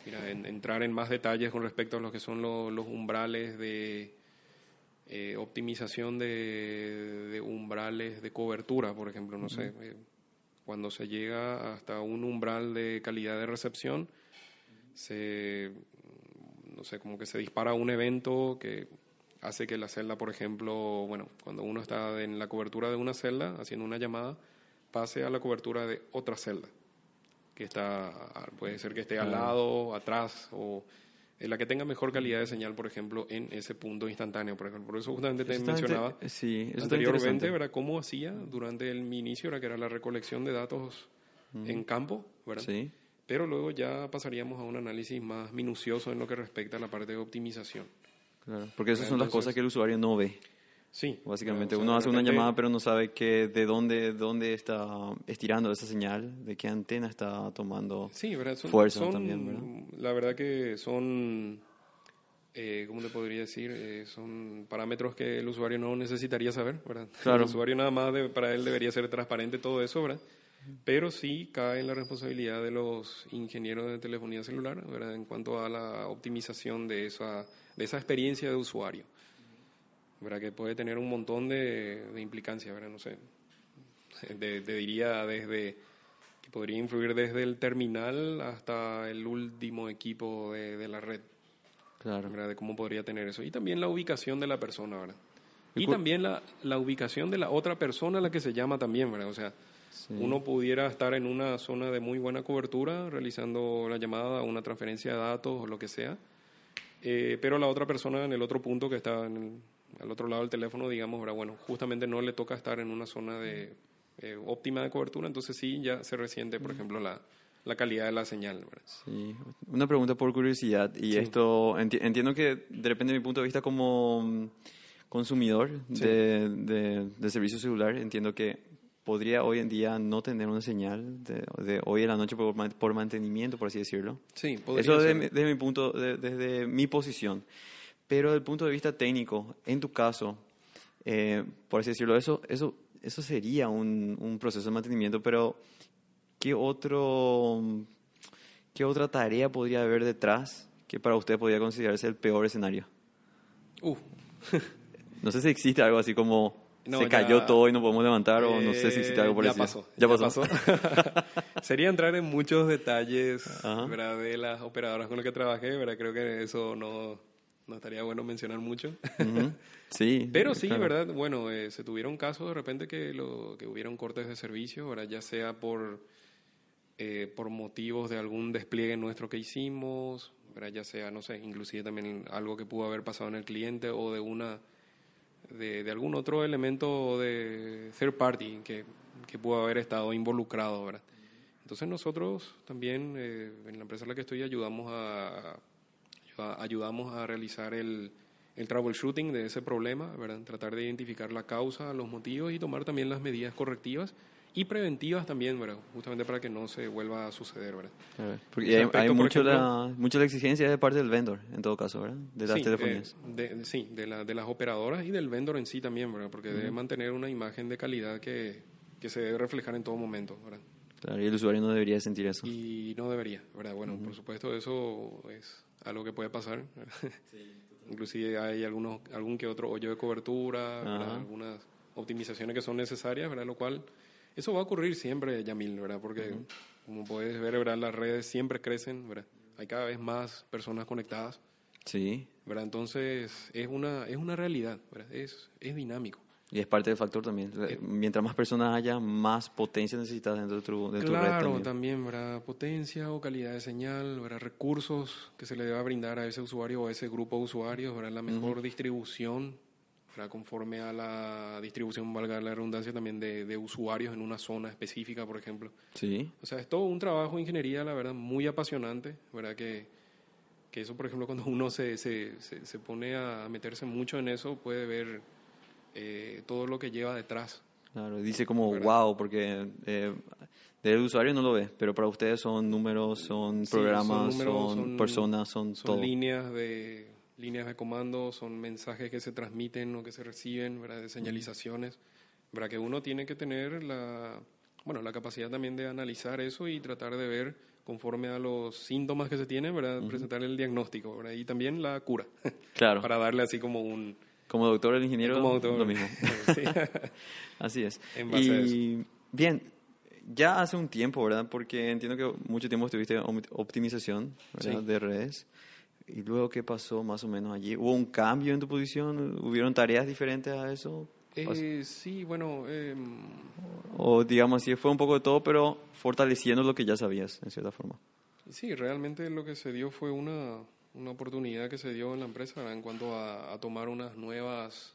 mira, en- entrar en más detalles con respecto a lo que son lo- los umbrales de eh, optimización de, de umbrales de cobertura, por ejemplo, no sé, eh, cuando se llega hasta un umbral de calidad de recepción, se no sé, como que se dispara un evento que hace que la celda, por ejemplo, bueno, cuando uno está en la cobertura de una celda haciendo una llamada, pase a la cobertura de otra celda, que está, puede ser que esté al lado, atrás o en la que tenga mejor calidad de señal, por ejemplo, en ese punto instantáneo, por ejemplo. Por eso justamente te mencionaba sí, anteriormente, ¿verdad? Cómo hacía durante el, mi inicio, era que era la recolección de datos en campo, ¿verdad? Sí. Pero luego ya pasaríamos a un análisis más minucioso en lo que respecta a la parte de optimización. Claro, porque esas son las cosas que el usuario no ve. Sí. Básicamente, uno hace una llamada pero no sabe que de dónde, dónde está estirando esa señal, de qué antena está tomando sí. Son, fuerza son, también, ¿verdad? La verdad que son, eh, ¿cómo te podría decir? Eh, son parámetros que el usuario no necesitaría saber, ¿verdad? Claro. El usuario nada más, de- para él debería ser transparente todo eso, ¿verdad? Pero sí cae en la responsabilidad de los ingenieros de telefonía celular, ¿verdad? En cuanto a la optimización de esa, de esa experiencia de usuario. ¿Verdad? Que puede tener un montón de, de implicancias, ¿verdad? No sé. De- Te diría desde que podría influir desde el terminal hasta el último equipo de, de la red, Claro. ¿verdad? De cómo podría tener eso. Y también la ubicación de la persona, ¿verdad? Y Y también la, la ubicación de la otra persona a la que se llama también, ¿verdad? O sea, Sí. uno pudiera estar en una zona de muy buena cobertura realizando la llamada, una transferencia de datos o lo que sea, eh, pero la otra persona en el otro punto que está en el- al otro lado del teléfono, digamos, ¿verdad? bueno, justamente no le toca estar en una zona de eh, óptima de cobertura, entonces sí ya se resiente, por ejemplo, la, la calidad de la señal. ¿verdad? Sí, una pregunta por curiosidad. Y Sí. esto, enti- entiendo que depende de mi punto de vista como mm, consumidor Sí. de, de, de servicio celular, entiendo que podría hoy en día no tener una señal de, de hoy en la noche por, por mantenimiento, por así decirlo. Sí, podría Eso desde, mi- desde mi punto, de- desde mi posición. Pero desde el punto de vista técnico, en tu caso, eh, por así decirlo, eso, eso, eso sería un, un proceso de mantenimiento, pero ¿qué, otro, ¿qué otra tarea podría haber detrás que para usted podría considerarse el peor escenario? Uh, No sé si existe algo así como No, se ya- cayó todo y no podemos levantar, o no sé si existe algo por Eh, ya eso. pasó. Ya pasó. Sería entrar en muchos detalles. ¿verdad? de las operadoras con las que trabajé, ¿verdad? Creo que eso no, no estaría bueno mencionar mucho. Sí. Pero sí, claro. ¿verdad? Bueno, eh, se tuvieron casos de repente que, lo, que hubieron cortes de servicio, ¿verdad? Ya sea por, eh, por motivos de algún despliegue nuestro que hicimos, ¿verdad? Ya sea, no sé, inclusive también algo que pudo haber pasado en el cliente o de una de, de algún otro elemento de third party que, que pudo haber estado involucrado, ¿verdad? Entonces nosotros también eh, en la empresa en la que estoy ayudamos a- ayudamos a realizar el, el troubleshooting de ese problema, ¿verdad? Tratar de identificar la causa, los motivos y tomar también las medidas correctivas y preventivas también, ¿verdad? Justamente para que no se vuelva a suceder, ¿verdad? Porque hay, aspecto, hay mucho, ejemplo- la, mucho la exigencia de parte del vendor, en todo caso, ¿verdad? De las sí, telefonías. eh, de, sí, de, la- de las operadoras y del vendor en sí también, ¿verdad? Porque debe mantener una imagen de calidad que, que se debe reflejar en todo momento, ¿verdad? Claro, y el usuario no debería sentir eso. Y no debería, ¿verdad? Bueno, por supuesto eso es algo que puede pasar. Inclusive hay algunos, algún que otro hoyo de cobertura, algunas optimizaciones que son necesarias, ¿verdad? Lo cual, eso va a ocurrir siempre, Yamil, ¿verdad? Porque como puedes ver, ¿verdad? Las redes siempre crecen, ¿verdad? Hay cada vez más personas conectadas, Sí, ¿verdad? Entonces es una, es una realidad, ¿verdad? Es, es dinámico. Y es parte del factor también. Mientras más personas haya, más potencia necesitas dentro de tu, de tu red Claro, también. también, ¿verdad? Potencia o calidad de señal, ¿verdad? Recursos que se le deba brindar a ese usuario o a ese grupo de usuarios, ¿verdad? La mejor distribución, ¿verdad? Conforme a la distribución, valga la redundancia, también de, de usuarios en una zona específica, por ejemplo. Sí, O sea, es todo un trabajo de ingeniería, la verdad, muy apasionante, ¿verdad? Que, que eso, por ejemplo, cuando uno se, se, se, se pone a meterse mucho en eso, puede ver eh, todo lo que lleva detrás. claro. Dice como ¿Verdad? wow, porque eh, del usuario no lo ve, pero para ustedes son números, son Sí, programas, son, números, personas, son, son todo. líneas de líneas de comando, son mensajes que se transmiten o que se reciben, ¿verdad? de señalizaciones, ¿verdad? que uno tiene que tener la bueno, la capacidad también de analizar eso y tratar de ver conforme a los síntomas que se tienen, ¿verdad? presentar el diagnóstico, ¿verdad? y también la cura, Claro, para darle así como un como doctor, el ingeniero, como doctor. lo mismo. Sí. Así es. En base a y bien, ya hace un tiempo, ¿verdad? Porque entiendo que mucho tiempo estuviste optimización. Sí. de redes. ¿Y luego qué pasó más o menos allí? ¿Hubo un cambio en tu posición? ¿Hubieron tareas diferentes a eso? Eh, sí, bueno... Eh, o digamos así, fue un poco de todo, pero fortaleciendo lo que ya sabías, en cierta forma. Sí, realmente lo que se dio fue una, una oportunidad que se dio en la empresa en cuanto a, a, tomar unas nuevas,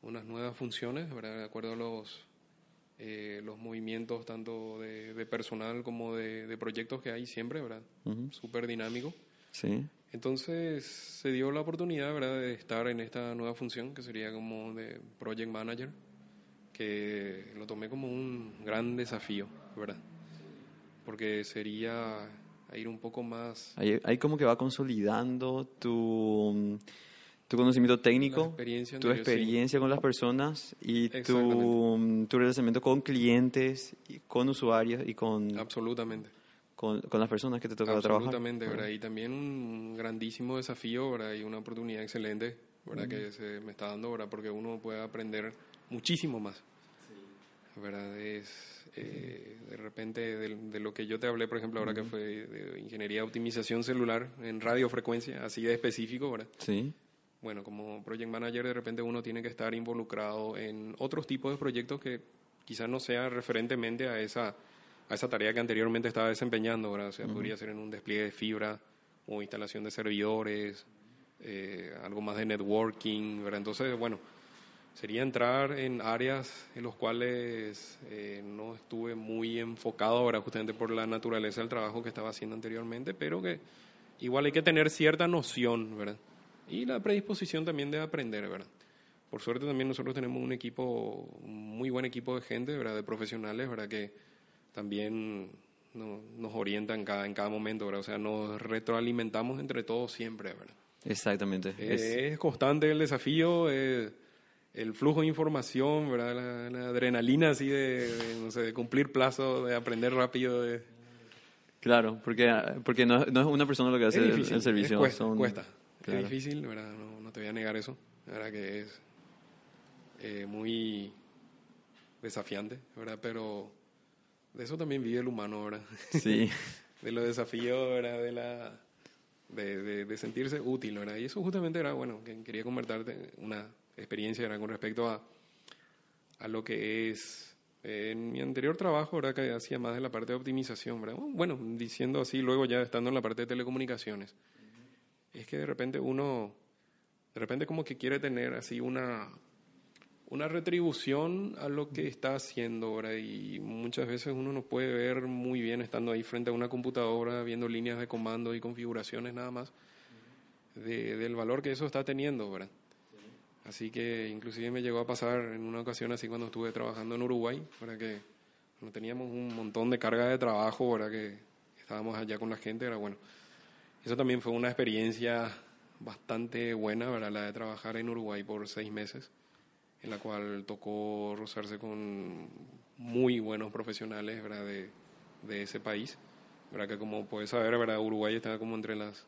unas nuevas funciones, ¿verdad? de acuerdo a los, eh, los movimientos tanto de, de personal como de, de, proyectos que hay siempre, ¿verdad? Súper dinámico. Sí. Entonces se dio la oportunidad, ¿verdad?, de estar en esta nueva función que sería como de Project Manager, que lo tomé como un gran desafío, ¿verdad? Porque sería ir un poco más... Ahí, ahí como que va consolidando tu, tu conocimiento técnico, experiencia tu experiencia sí. con las personas y tu, tu relacionamiento con clientes, con usuarios y con... Absolutamente con, con, las personas que te toca trabajar. Absolutamente, ¿verdad? Y también un grandísimo desafío, ¿verdad? Y una oportunidad excelente, ¿verdad? -huh. Que se me está dando, ¿verdad? Porque uno puede aprender muchísimo más, sí. ¿verdad? Es, eh, de repente, de, de, lo que yo te hablé, por ejemplo, ahora uh -huh. que fue de ingeniería de optimización celular en radiofrecuencia, así de específico, ¿verdad? Sí. Bueno, como project manager, de repente uno tiene que estar involucrado en otros tipos de proyectos que quizás no sea referentemente a esa a esa tarea que anteriormente estaba desempeñando, ¿verdad? O sea, uh -huh. podría ser en un despliegue de fibra o instalación de servidores, eh, algo más de networking, ¿verdad? Entonces, bueno, sería entrar en áreas en las cuales eh, no estuve muy enfocado ahora justamente por la naturaleza del trabajo que estaba haciendo anteriormente, pero que igual hay que tener cierta noción, ¿verdad? Y la predisposición también de aprender, ¿verdad? Por suerte también nosotros tenemos un equipo, un muy buen equipo de gente, ¿verdad? De profesionales, ¿verdad? Que también no, nos orienta en cada, en cada momento, ¿verdad? O sea, nos retroalimentamos entre todos siempre, ¿verdad? Exactamente. Es, es constante el desafío, es el flujo de información, ¿verdad? La, la adrenalina así de, de, no sé, de cumplir plazo, de aprender rápido. De... Claro, porque, porque no, no, es una persona lo que hace difícil, el, el, servicio. cuesta, son, cuesta. Claro. Es difícil, ¿verdad? No, no, te voy a negar eso. La verdad que es eh, muy desafiante, ¿verdad? Pero de eso también vive el humano, ¿verdad? Sí. de los desafíos, ¿verdad? De, la, de, de, de, sentirse útil, ¿verdad? Y eso justamente era, bueno, que quería comentarte una experiencia, ¿verdad? Con respecto a, a lo que es eh, en mi anterior trabajo, ¿verdad? Que hacía más de la parte de optimización, ¿verdad? Bueno, diciendo así, luego ya estando en la parte de telecomunicaciones. Uh -huh. Es que de repente uno, de repente como que quiere tener así una una retribución a lo que está haciendo ahora y muchas veces uno no puede ver muy bien estando ahí frente a una computadora viendo líneas de comando y configuraciones nada más de, del valor que eso está teniendo, ¿verdad? Así que inclusive me llegó a pasar en una ocasión así cuando estuve trabajando en Uruguay, para que no teníamos un montón de carga de trabajo, ¿verdad? Que estábamos allá con la gente, era bueno. Eso también fue una experiencia bastante buena, ¿verdad? La de trabajar en Uruguay por seis meses en la cual tocó rozarse con muy buenos profesionales ¿verdad? De, de ese país. ¿verdad? Que como puedes saber, ¿verdad? Uruguay está como entre las,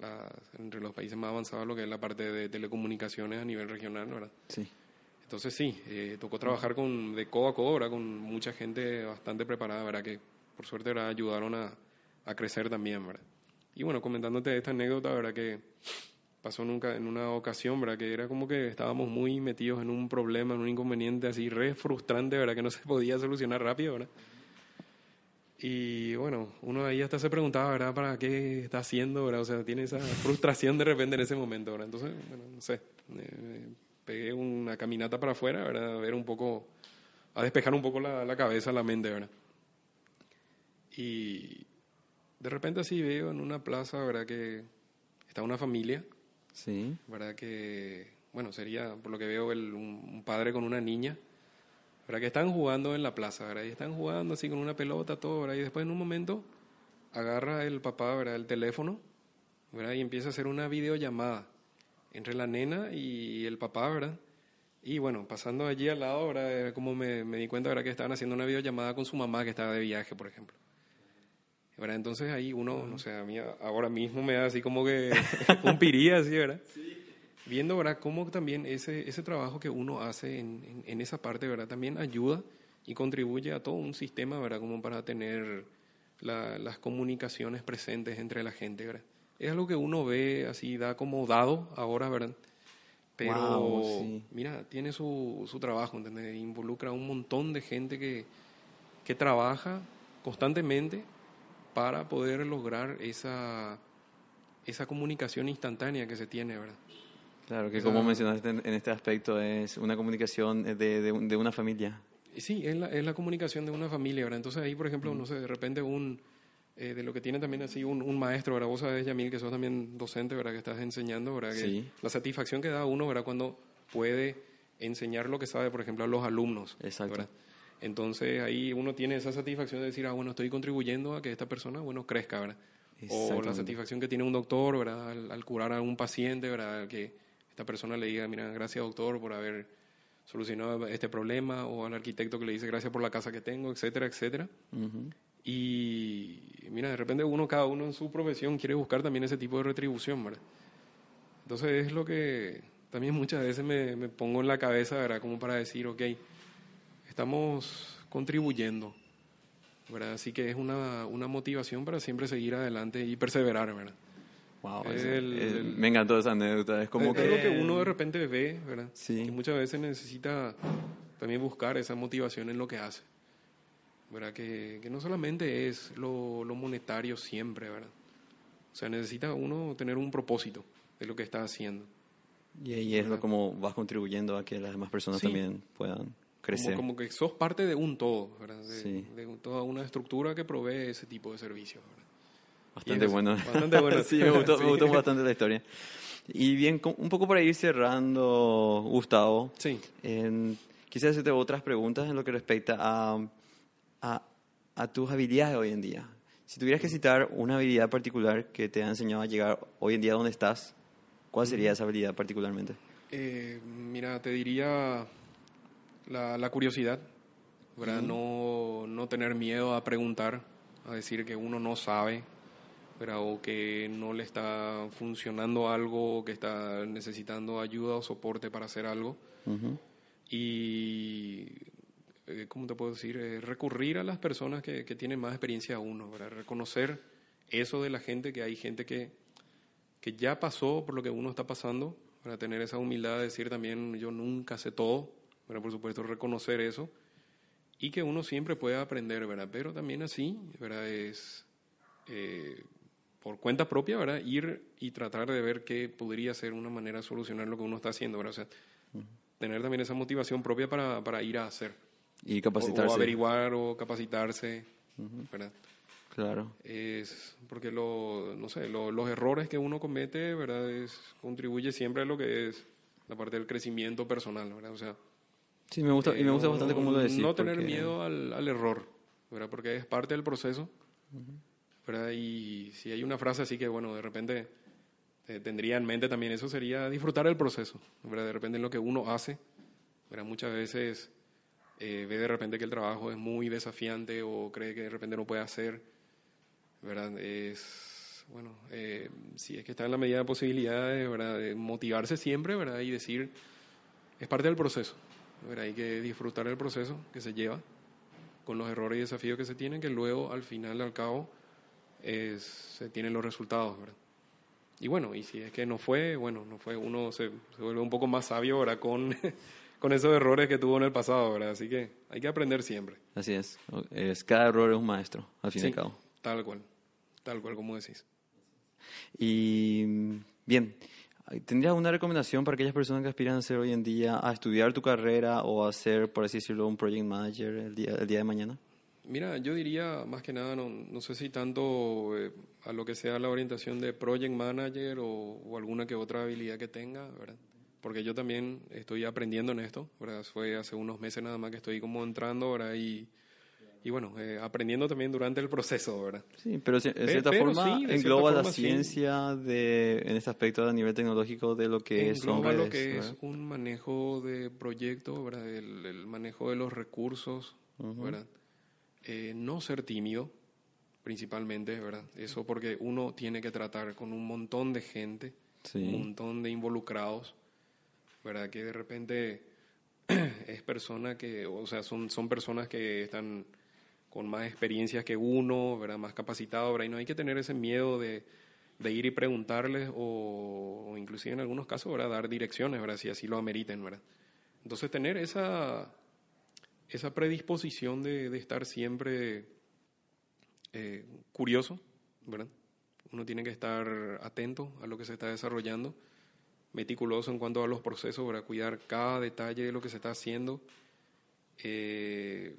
las, entre los países más avanzados lo que es la parte de telecomunicaciones a nivel regional, ¿verdad? Sí. Entonces sí, eh, tocó trabajar con, de codo a codo, ¿verdad? Con mucha gente bastante preparada, ¿verdad? Que por suerte ¿verdad? ayudaron a, a crecer también, ¿verdad? Y bueno, comentándote esta anécdota, ¿verdad? Que pasó nunca en una ocasión, ¿verdad? Que era como que estábamos muy metidos en un problema, en un inconveniente así re frustrante, ¿verdad? Que no se podía solucionar rápido, ¿verdad? Y bueno, uno ahí hasta se preguntaba, ¿verdad? ¿Para qué está haciendo, ¿verdad? O sea, tiene esa frustración de repente en ese momento, ¿verdad? Entonces, bueno, no sé, eh, pegué una caminata para afuera, ¿verdad? A ver un poco, a despejar un poco la, la cabeza, la mente, ¿verdad? Y de repente así veo en una plaza, ¿verdad? Que está una familia Sí. ¿Verdad que, bueno, sería, por lo que veo, el, un, un, padre con una niña, ¿verdad? Que están jugando en la plaza, ¿verdad? Y están jugando así con una pelota, todo, ¿verdad? Y después en un momento agarra el papá, ¿verdad? El teléfono, ¿verdad? Y empieza a hacer una videollamada entre la nena y el papá, ¿verdad? Y bueno, pasando allí al lado, ¿verdad? Como me, me di cuenta, ¿verdad? Que estaban haciendo una videollamada con su mamá que estaba de viaje, por ejemplo. ¿verdad? Entonces ahí uno, no sé, a mí ahora mismo me da así como que un piría, así, ¿verdad? Sí. Viendo, ¿verdad? Cómo también ese, ese trabajo que uno hace en, en, en, esa parte, ¿verdad? También ayuda y contribuye a todo un sistema, ¿verdad? Como para tener la, las comunicaciones presentes entre la gente, ¿verdad? es algo que uno ve así, da como dado ahora, ¿verdad? Pero, Wow, sí. mira, tiene su, su trabajo, ¿entendés? Involucra a un montón de gente que, que trabaja constantemente para poder lograr esa, esa comunicación instantánea que se tiene, ¿verdad? Claro, que como mencionaste en, este aspecto es una comunicación de, de, de una familia. Sí, es la, es la comunicación de una familia, ¿verdad? Entonces ahí, por ejemplo, no sé, de repente un, eh, de lo que tiene también así un, un maestro, ¿verdad? Vos sabés, Yamil, que sos también docente, ¿verdad? Que estás enseñando, ¿verdad? Que Sí. La satisfacción que da uno, ¿verdad? Cuando puede enseñar lo que sabe, por ejemplo, a los alumnos. Exacto. ¿verdad? Entonces ahí uno tiene esa satisfacción de decir, ah, bueno, estoy contribuyendo a que esta persona, bueno, crezca, ¿verdad? O la satisfacción que tiene un doctor, ¿verdad? Al, al curar a un paciente, ¿verdad? Que esta persona le diga, mira, gracias doctor por haber solucionado este problema, o al arquitecto que le dice gracias por la casa que tengo, etcétera, etcétera. Ujú. Y mira, de repente uno, cada uno en su profesión quiere buscar también ese tipo de retribución, ¿verdad? Entonces es lo que también muchas veces me, me pongo en la cabeza, ¿verdad? Como para decir, ok, estamos contribuyendo, ¿verdad? Así que es una, una motivación para siempre seguir adelante y perseverar, ¿verdad? Wow, Es el- es- el- me encantó esa anécdota. Es como es que, algo que uno de repente ve, ¿verdad? Sí. Que muchas veces necesita también buscar esa motivación en lo que hace. ¿Verdad? Que, que no solamente es lo, lo monetario siempre, ¿verdad? O sea, necesita uno tener un propósito de lo que está haciendo. Y ahí es lo como vas contribuyendo a que las demás personas Sí. también puedan Como, crecer. como que sos parte de un todo, ¿verdad? De, Sí. de toda una estructura que provee ese tipo de servicios, ¿verdad? Bastante bueno. bastante bueno. sí, me gustó, me Sí. gustó bastante la historia. Y bien, un poco para ir cerrando, Gustavo, Sí. en- quisiera hacerte otras preguntas en lo que respecta a, a, a tus habilidades hoy en día. Si tuvieras que citar una habilidad particular que te ha enseñado a llegar hoy en día a donde estás, ¿cuál sería esa habilidad particularmente? Eh, mira, te diría la, la curiosidad, ¿verdad? no, no tener miedo a preguntar, a decir que uno no sabe, ¿verdad? o que no le está funcionando algo, o que está necesitando ayuda o soporte para hacer algo. Ujú. Y, eh, ¿cómo te puedo decir? Eh, recurrir a las personas que, que tienen más experiencia a uno, ¿verdad? reconocer eso de la gente, que hay gente que, que ya pasó por lo que uno está pasando, para tener esa humildad de decir también yo nunca sé todo, ¿verdad? por supuesto reconocer eso y que uno siempre pueda aprender, ¿verdad? Pero también así, ¿verdad? Es eh, por cuenta propia, ¿verdad? Ir y tratar de ver qué podría ser una manera de solucionar lo que uno está haciendo, ¿verdad? O sea, tener también esa motivación propia para, para ir a hacer. Y O, capacitarse. o averiguar o capacitarse, ¿verdad? Claro. es porque lo, no sé, lo- los errores que uno comete, ¿verdad? Es, contribuye siempre a lo que es la parte del crecimiento personal, ¿verdad? O sea, Sí, me gusta, y me eh, gusta no- bastante cómo lo decís. No tener porque- miedo al, al error, ¿verdad? Porque es parte del proceso, ¿verdad? Y si hay una frase así que, bueno, de repente eh, tendría en mente también eso sería disfrutar el proceso, ¿verdad? De repente en lo que uno hace, ¿verdad? Muchas veces eh, ve de repente que el trabajo es muy desafiante o cree que de repente no puede hacer, ¿verdad? Es, bueno, eh, si es que está en la medida de posibilidades, ¿verdad? De motivarse siempre, ¿verdad? Y decir, es parte del proceso, ¿verdad? Hay que disfrutar el proceso que se lleva con los errores y desafíos que se tienen, que luego al final, al cabo, es- se tienen los resultados, ¿verdad? Y bueno, y si es que no fue, bueno, no fue, uno se, se vuelve un poco más sabio, ¿verdad? Con, con esos errores que tuvo en el pasado, ¿verdad? Así que hay que aprender siempre. Así es. es. Cada error es un maestro, al fin y al cabo. tal cual, tal cual como decís. Y bien, ¿tendrías una recomendación para aquellas personas que aspiran a ser hoy en día a estudiar tu carrera o a ser, por así decirlo, un project manager el día, el día de mañana? Mira, yo diría más que nada, no, no sé si tanto eh, a lo que sea la orientación de project manager o, o alguna que otra habilidad que tenga, ¿verdad? Porque yo también estoy aprendiendo en esto, ¿verdad? Fue hace unos meses nada más que estoy como entrando, ¿verdad? Y, y bueno, eh, aprendiendo también durante el proceso, ¿verdad? Sí, pero en cierta pero forma sí, engloba cierta la sí. ciencia de, en este aspecto a nivel tecnológico de lo que son redes. lo que es ¿verdad? un manejo de proyectos, ¿verdad? El, el manejo de los recursos, ¿verdad? Eh, no ser tímido, principalmente, ¿verdad? Eso porque uno tiene que tratar con un montón de gente, Sí. un montón de involucrados, ¿verdad? Que de repente es persona que, o sea, son, son personas que están con más experiencias que uno, ¿verdad? Más capacitados, ¿verdad? Y no hay que tener ese miedo de, de ir y preguntarles o, o inclusive en algunos casos, ¿verdad? Dar direcciones, ¿verdad? Si así lo ameriten, ¿verdad? Entonces tener esa, esa predisposición de, de estar siempre eh, curioso, ¿verdad? Uno tiene que estar atento a lo que se está desarrollando, meticuloso en cuanto a los procesos, para cuidar cada detalle de lo que se está haciendo, eh,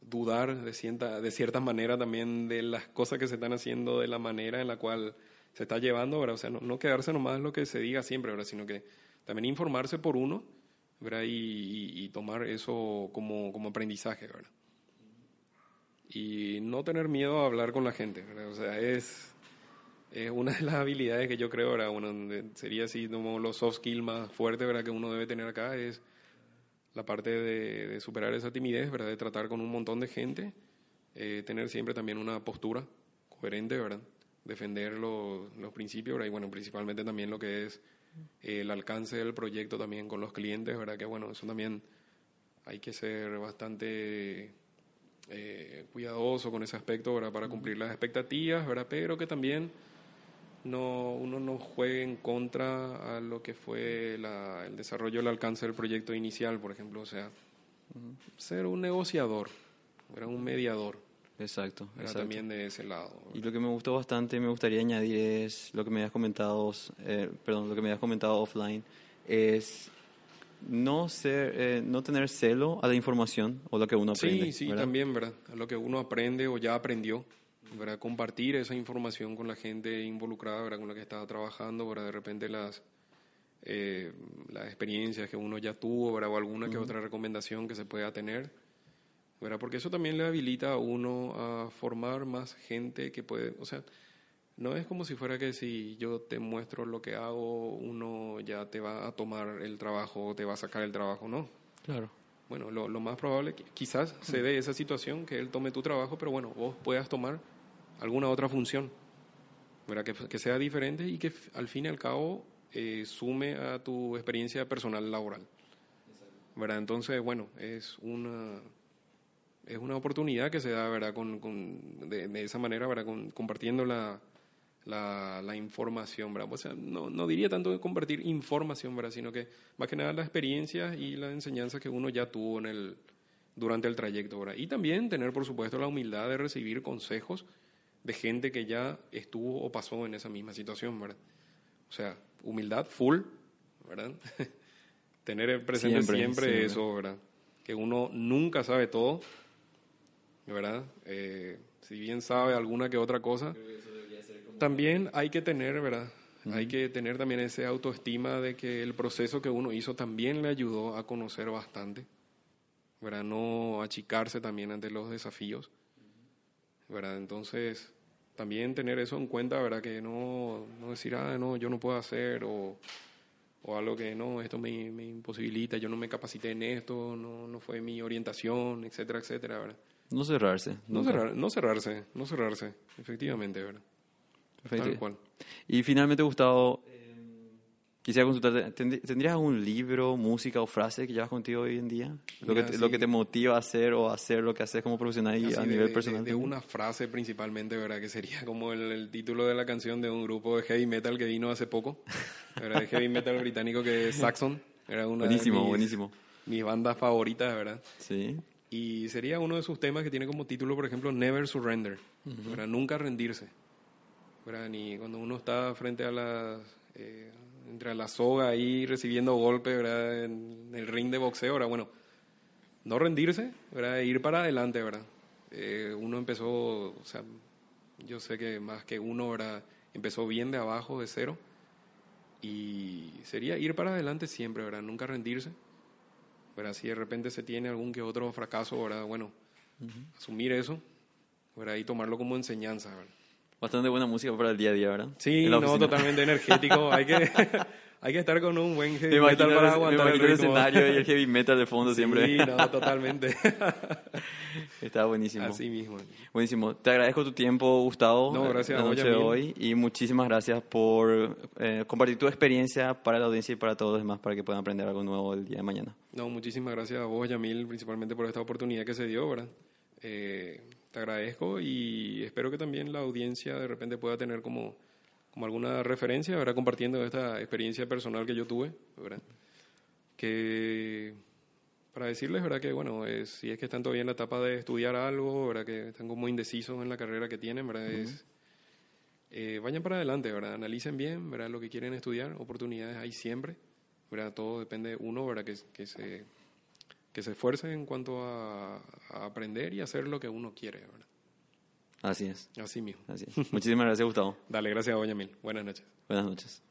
dudar de cierta, de cierta manera también de las cosas que se están haciendo, de la manera en la cual se está llevando, ¿verdad? O sea, no, no quedarse nomás en lo que se diga siempre, ¿verdad? Sino que también informarse por uno, ¿verdad? Y, y, y tomar eso como, como aprendizaje, ¿verdad? y no tener miedo a hablar con la gente. ¿verdad? O sea, es, es una de las habilidades que yo creo, ¿verdad? Bueno, sería así como los soft skills más fuertes ¿verdad? que uno debe tener acá, es la parte de, de superar esa timidez, ¿verdad? de tratar con un montón de gente, eh, tener siempre también una postura coherente, ¿verdad? defender los, los principios, ¿verdad? y bueno, principalmente también lo que es el alcance del proyecto también con los clientes, ¿verdad? que bueno, eso también hay que ser bastante eh, cuidadoso con ese aspecto ¿verdad? para cumplir las expectativas, ¿verdad? pero que también no, uno no juegue en contra a lo que fue la, el desarrollo, el alcance del proyecto inicial, por ejemplo, o sea, ser un negociador, era un mediador. Exacto, exacto. también de ese lado. ¿verdad? Y lo que me gustó bastante, me gustaría añadir es lo que me habías comentado, eh, perdón, lo que me habías comentado offline, es no ser, eh, no tener celo a la información o lo que uno aprende. Sí, sí, ¿verdad? también, ¿verdad? A lo que uno aprende o ya aprendió, ¿verdad? Compartir esa información con la gente involucrada, ¿verdad? Con la que estaba trabajando, ¿verdad? De repente las, eh, las experiencias que uno ya tuvo, ¿verdad? O alguna que otra recomendación que se pueda tener, ¿verdad? Porque eso también le habilita a uno a formar más gente que puede, o sea, no es como si fuera que si yo te muestro lo que hago, uno ya te va a tomar el trabajo o te va a sacar el trabajo, no. Claro. Bueno, lo, lo más probable, que quizás se dé esa situación, que él tome tu trabajo, pero bueno, vos puedas tomar alguna otra función, ¿verdad? Que, que sea diferente y que al fin y al cabo eh, sume a tu experiencia personal laboral. ¿verdad? Entonces, bueno, es una, es una oportunidad que se da, ¿verdad? Con, con, de, de esa manera, ¿verdad? Con, compartiendo la, la, la, información, ¿verdad? O sea, no, no diría tanto de compartir información, ¿verdad? Sino que más que nada la experiencia y la enseñanza que uno ya tuvo en el, durante el trayecto, ¿verdad? Y también tener, por supuesto, la humildad de recibir consejos de gente que ya estuvo o pasó en esa misma situación, ¿verdad? O sea, humildad full, ¿verdad? tener presente siempre, siempre, siempre, eso, ¿verdad? Que uno nunca sabe todo, ¿verdad? Eh, si bien sabe alguna que otra cosa, también hay que tener, ¿verdad? Uh -huh. Hay que tener también esa autoestima de que el proceso que uno hizo también le ayudó a conocer bastante, ¿verdad? No achicarse también ante los desafíos, ¿verdad? Entonces, también tener eso en cuenta, ¿verdad? Que no, no decir, ah, no, yo no puedo hacer, o, o algo que no, esto me, me, imposibilita, yo no me capacité en esto, no, no fue mi orientación, etcétera, etcétera, ¿verdad? No cerrarse. No, cerrar, no cerrarse, no cerrarse, efectivamente, ¿verdad? Perfecto. Tal cual. Y finalmente, Gustavo, eh, quisiera consultarte, ¿tendrías algún libro, música o frase que llevas contigo hoy en día? Lo, Mira, que te, sí. lo que te motiva a hacer o hacer lo que haces como profesional y a de, nivel personal. De, de, una frase principalmente, ¿verdad? Que sería como el, el, título de la canción de un grupo de heavy metal que vino hace poco, ¿verdad? De heavy metal británico que es Saxon. Era una buenísimo, de mis, buenísimo. Mis bandas favoritas, ¿verdad? Sí. Y sería uno de sus temas que tiene como título, por ejemplo, Never Surrender, uh -huh. Nunca rendirse. ¿verdad? Ni cuando uno está frente a la, eh, entre la soga ahí recibiendo golpes, ¿verdad? En el ring de boxeo, ¿verdad? Bueno, no rendirse, ¿verdad? E ir para adelante, ¿verdad? Eh, uno empezó, o sea, yo sé que más que uno, ¿verdad? Empezó bien de abajo, de cero, y sería ir para adelante siempre, ¿verdad? Nunca rendirse, ¿verdad? Si de repente se tiene algún que otro fracaso, ¿verdad? Bueno, uh -huh. asumir eso, ¿verdad? Y tomarlo como enseñanza, ¿verdad? Bastante buena música para el día a día, ¿verdad? Sí, no, totalmente energético. hay, que, hay que estar con un buen heavy metal para aguantar el, el escenario y el heavy metal de fondo siempre. Sí, no, totalmente. Está buenísimo. Así mismo. Buenísimo. Te agradezco tu tiempo, Gustavo. No, gracias la noche de hoy. Y muchísimas gracias por eh, compartir tu experiencia para la audiencia y para todos los demás para que puedan aprender algo nuevo el día de mañana. No, muchísimas gracias a vos, Yamil, principalmente por esta oportunidad que se dio, ¿verdad? Eh, te agradezco y espero que también la audiencia de repente pueda tener como como alguna referencia, ¿verdad? Compartiendo esta experiencia personal que yo tuve, ¿verdad? Que para decirles, ¿verdad? Que bueno, si es que están todavía en la etapa de estudiar algo, ¿verdad? Que están como indecisos en la carrera que tienen, ¿verdad? Es, eh, vayan para adelante, ¿verdad? Analicen bien, ¿verdad? Lo que quieren estudiar, oportunidades hay siempre, ¿verdad? Todo depende de uno, ¿verdad? Que, que se que se esfuerce en cuanto a, a, aprender y hacer lo que uno quiere, ¿verdad? Así es. Así mismo. Así es. Muchísimas gracias, Gustavo. Dale, gracias, Doña Mil. Buenas noches. Buenas noches.